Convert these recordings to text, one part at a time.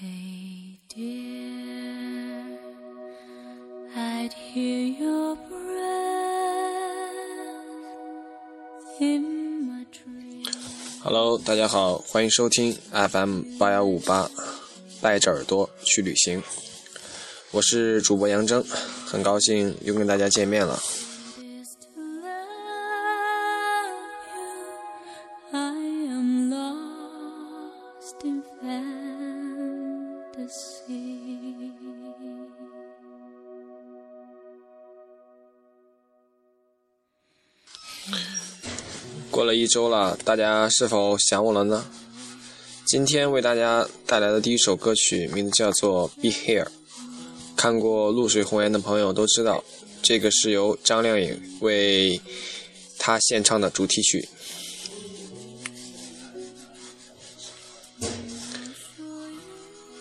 hey dear hello 大家好，欢迎收听 FM 八幺五八，带着耳朵去旅行。我是主播杨征，很高兴又跟大家见面了。过了一周了，大家是否想我了呢？今天为大家带来的第一首歌曲，名字叫做《Be Here》。看过《露水红颜》的朋友都知道，这个是由张靓颖为他献唱的主题曲。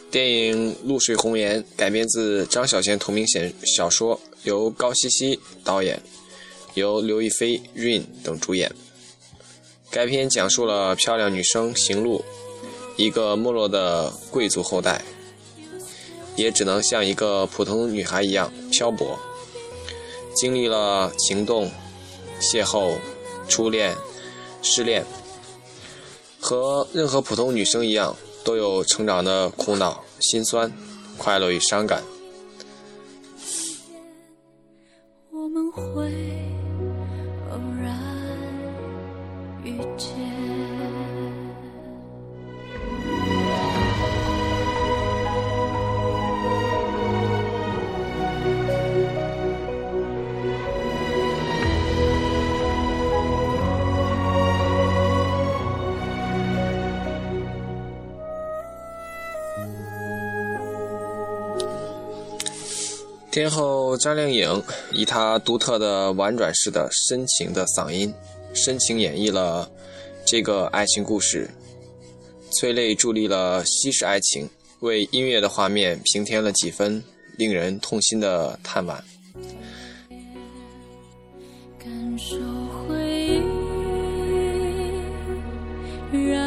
电影《露水红颜》改编自张小娴同名小小说，由高希希导演，由刘亦菲、Rain 等主演。该片讲述了漂亮女生行路，一个没落的贵族后代，也只能像一个普通女孩一样漂泊，经历了情动、邂逅、初恋、失恋，和任何普通女生一样，都有成长的苦恼、心酸、快乐与伤感。我们会天后张靓颖以她独特的婉转式的深情的嗓音，深情演绎了这个爱情故事，催泪助力了西式爱情，为音乐的画面平添了几分令人痛心的叹惋。感受回忆，让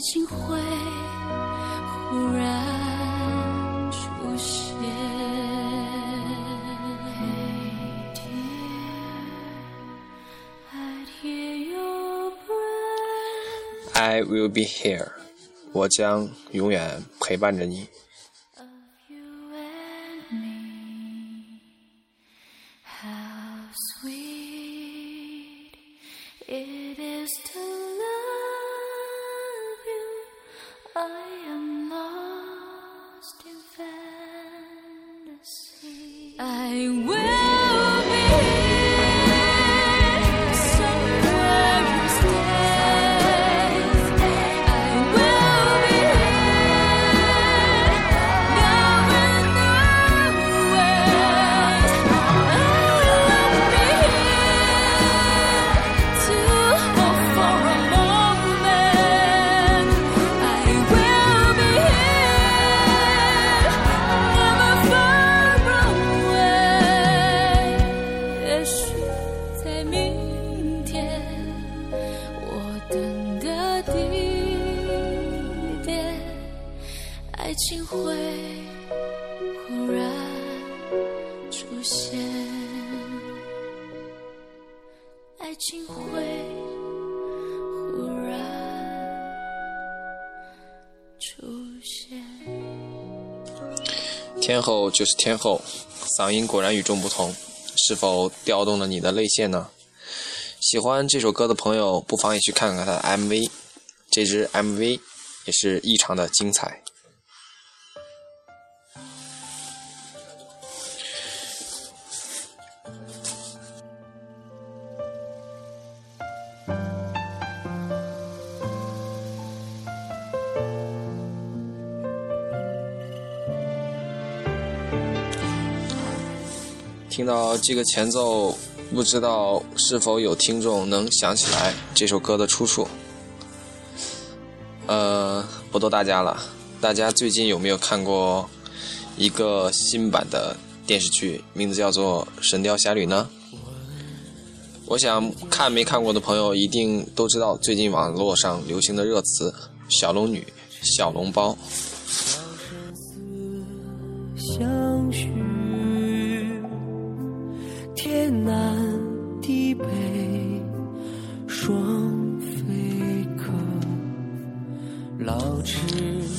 情会忽然出现。I will be here，我将永远陪伴着你。it is to 天后就是天后，嗓音果然与众不同，是否调动了你的泪腺呢？喜欢这首歌的朋友，不妨也去看看他的 MV，这支 MV 也是异常的精彩。听到这个前奏，不知道是否有听众能想起来这首歌的出处？呃，不逗大家了，大家最近有没有看过一个新版的电视剧，名字叫做《神雕侠侣》呢？我想看没看过的朋友一定都知道，最近网络上流行的热词“小龙女”“小笼包”。相许南地北双飞客老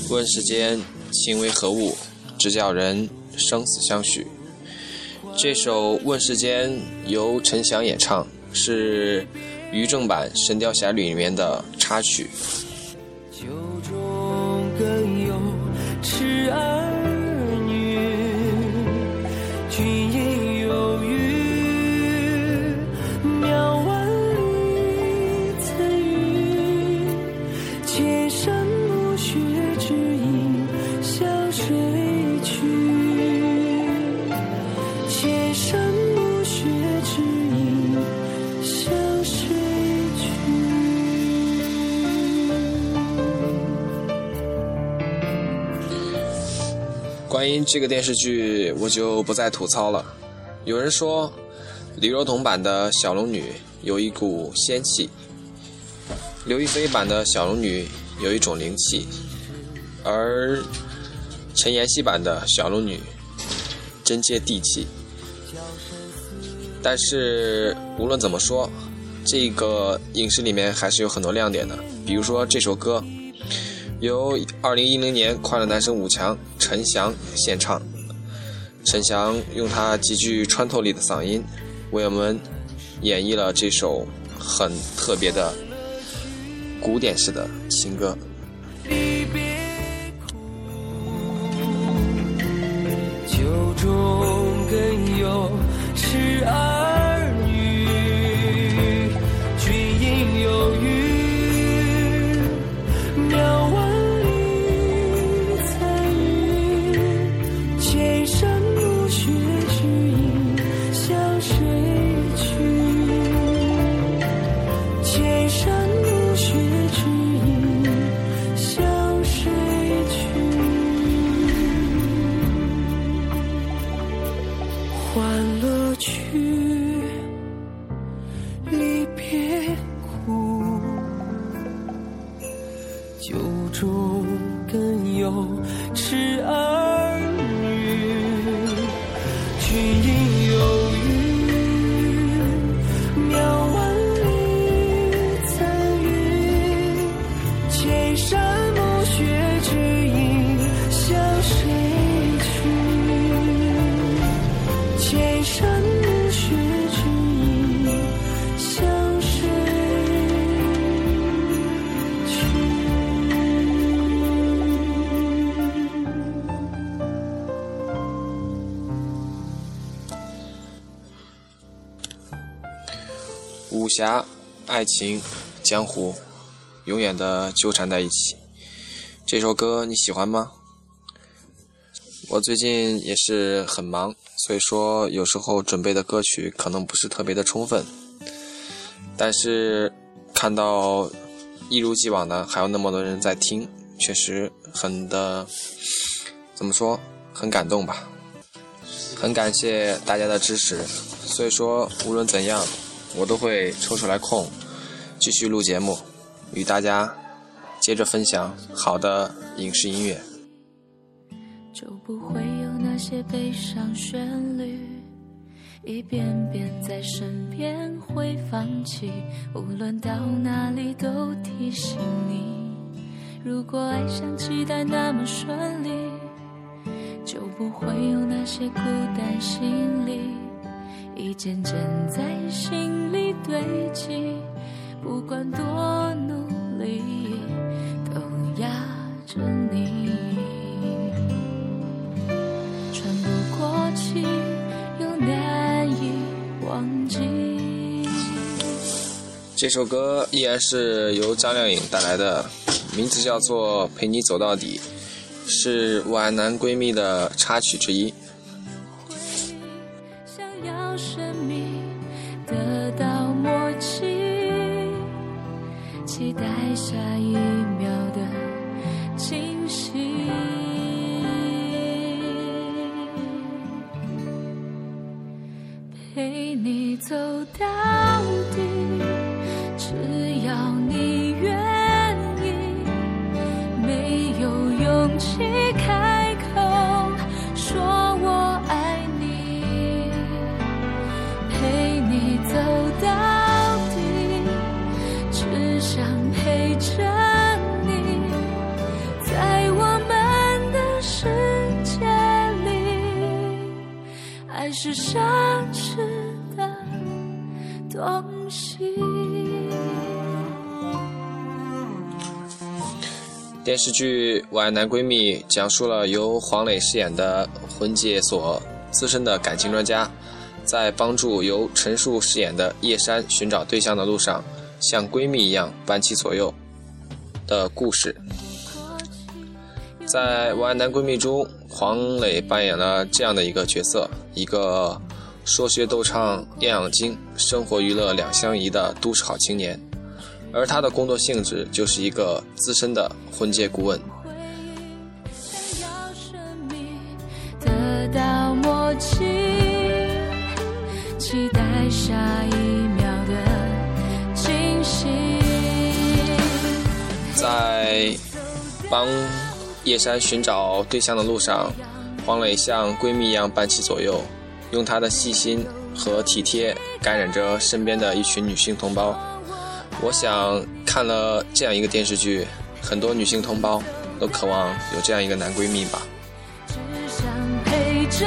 问世间情为何物，直叫人生死相许。这首《问世间》由陈翔演唱，是于正版《神雕侠侣》里面的插曲。酒中更有痴儿关于这个电视剧，我就不再吐槽了。有人说，李若彤版的小龙女有一股仙气，刘亦菲版的小龙女有一种灵气，而陈妍希版的小龙女真接地气。但是无论怎么说，这个影视里面还是有很多亮点的，比如说这首歌。由2010年快乐男声五强陈翔献唱，陈翔用他极具穿透力的嗓音，为我们演绎了这首很特别的古典式的情歌。欢乐去，离别苦，酒中更有痴儿。侠、爱情、江湖，永远的纠缠在一起。这首歌你喜欢吗？我最近也是很忙，所以说有时候准备的歌曲可能不是特别的充分。但是看到一如既往的还有那么多人在听，确实很的怎么说，很感动吧。很感谢大家的支持，所以说无论怎样，我都会抽出来空，继续录节目，与大家接着分享好的影视音乐。就不会有那些悲伤旋律，一遍遍在身边会放弃。无论到哪里都提醒你，如果爱像期待那么顺利，就不会有那些孤单心理。一件件在心里堆积，不管多努力，都压着你。喘不过气，又难以忘记。这首歌依然是由张靓颖带来的，名字叫做《陪你走到底》，是皖南闺蜜的插曲之一。下一秒的惊喜。陪你走到底，是奢侈的东西。电视剧《我爱男闺蜜》讲述了由黄磊饰演的婚介所资深的感情专家，在帮助由陈数饰演的叶珊寻找对象的路上，像闺蜜一样伴其左右的故事。在《我爱男闺蜜》中，黄磊扮演了这样的一个角色：一个说学逗唱样样精、生活娱乐两相宜的都市好青年。而他的工作性质就是一个资深的婚介顾问。得到默契，期待下一秒的惊喜。在帮叶山寻找对象的路上，黄磊像闺蜜一样伴其左右，用他的细心和体贴感染着身边的一群女性同胞。我想看了这样一个电视剧，很多女性同胞都渴望有这样一个男闺蜜吧。只想陪着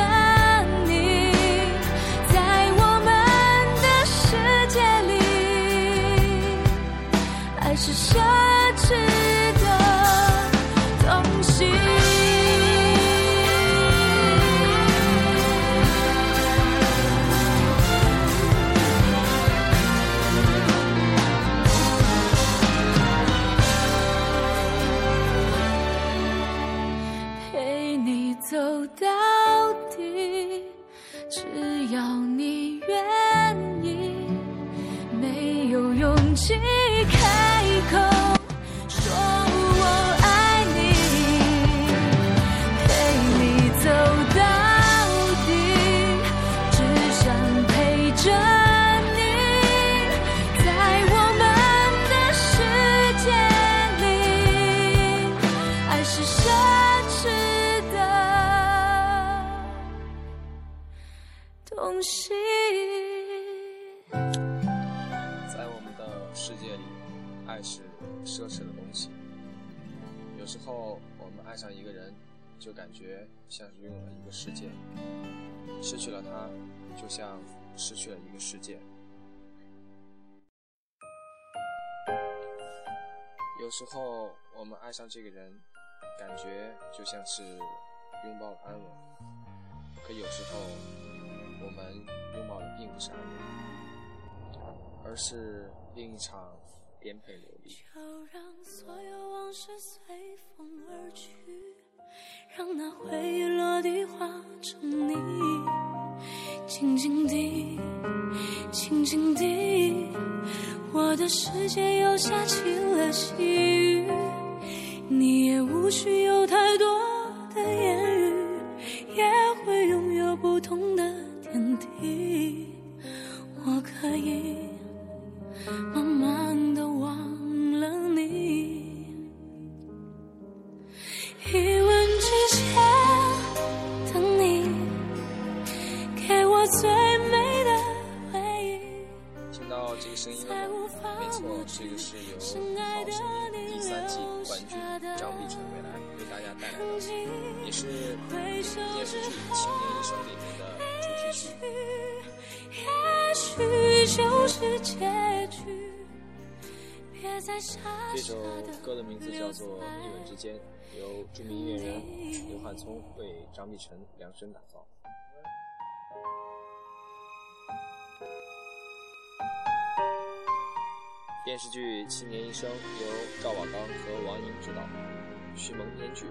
感觉像是拥有了一个世界；失去了他，就像失去了一个世界。有时候，我们爱上这个人，感觉就像是拥抱了安稳；可有时候，我们拥抱的并不是安稳，而是另一场颠沛流离。就让所有往事随风而去，让那回忆落地化成泥，静静地，静静地，我的世界又下起了细雨，你也无需有太多的言张碧晨未来为大家带来的，也是电视剧《青年医生》里面的主题曲，也许就是结局。别再傻这首歌的名字叫做《一吻之间》，由著名音乐人刘汉聪为张碧晨量身打造。电视剧《七年一生》由赵宝刚和王莹执导，徐萌编剧，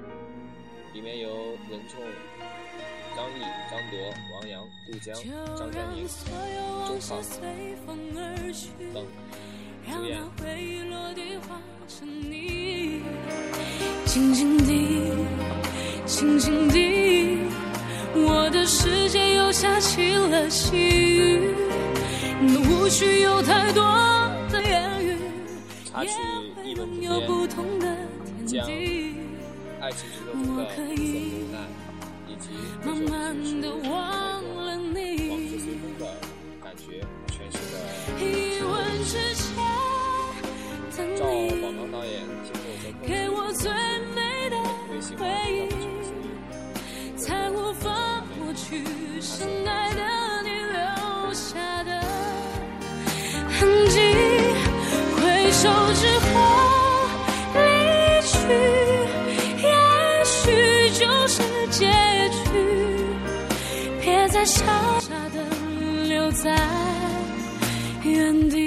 里面由任重、张译、张铎、王阳、杜江、张就嘉宁让、所有往事周畅等让主演。静静地，静静地，我的世界又下起了细雨，无需有太多插曲《一吻之间有》不同的天将地。爱情之中的苦涩无奈，以及慢慢地的忘了你往事随风的感觉诠释的一吻之间，等赵你宝刚导演给我最美的回忆，才无法抹去傻傻的留在原地。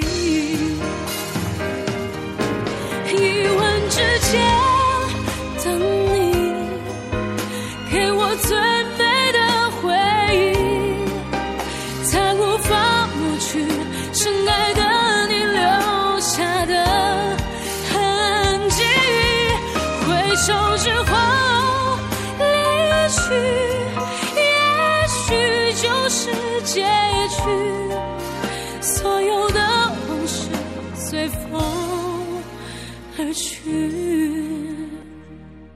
而去。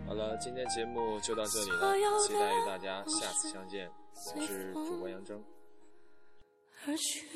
好了，今天节目就到这里了，期待与大家下次相见。我是主播杨征。而去。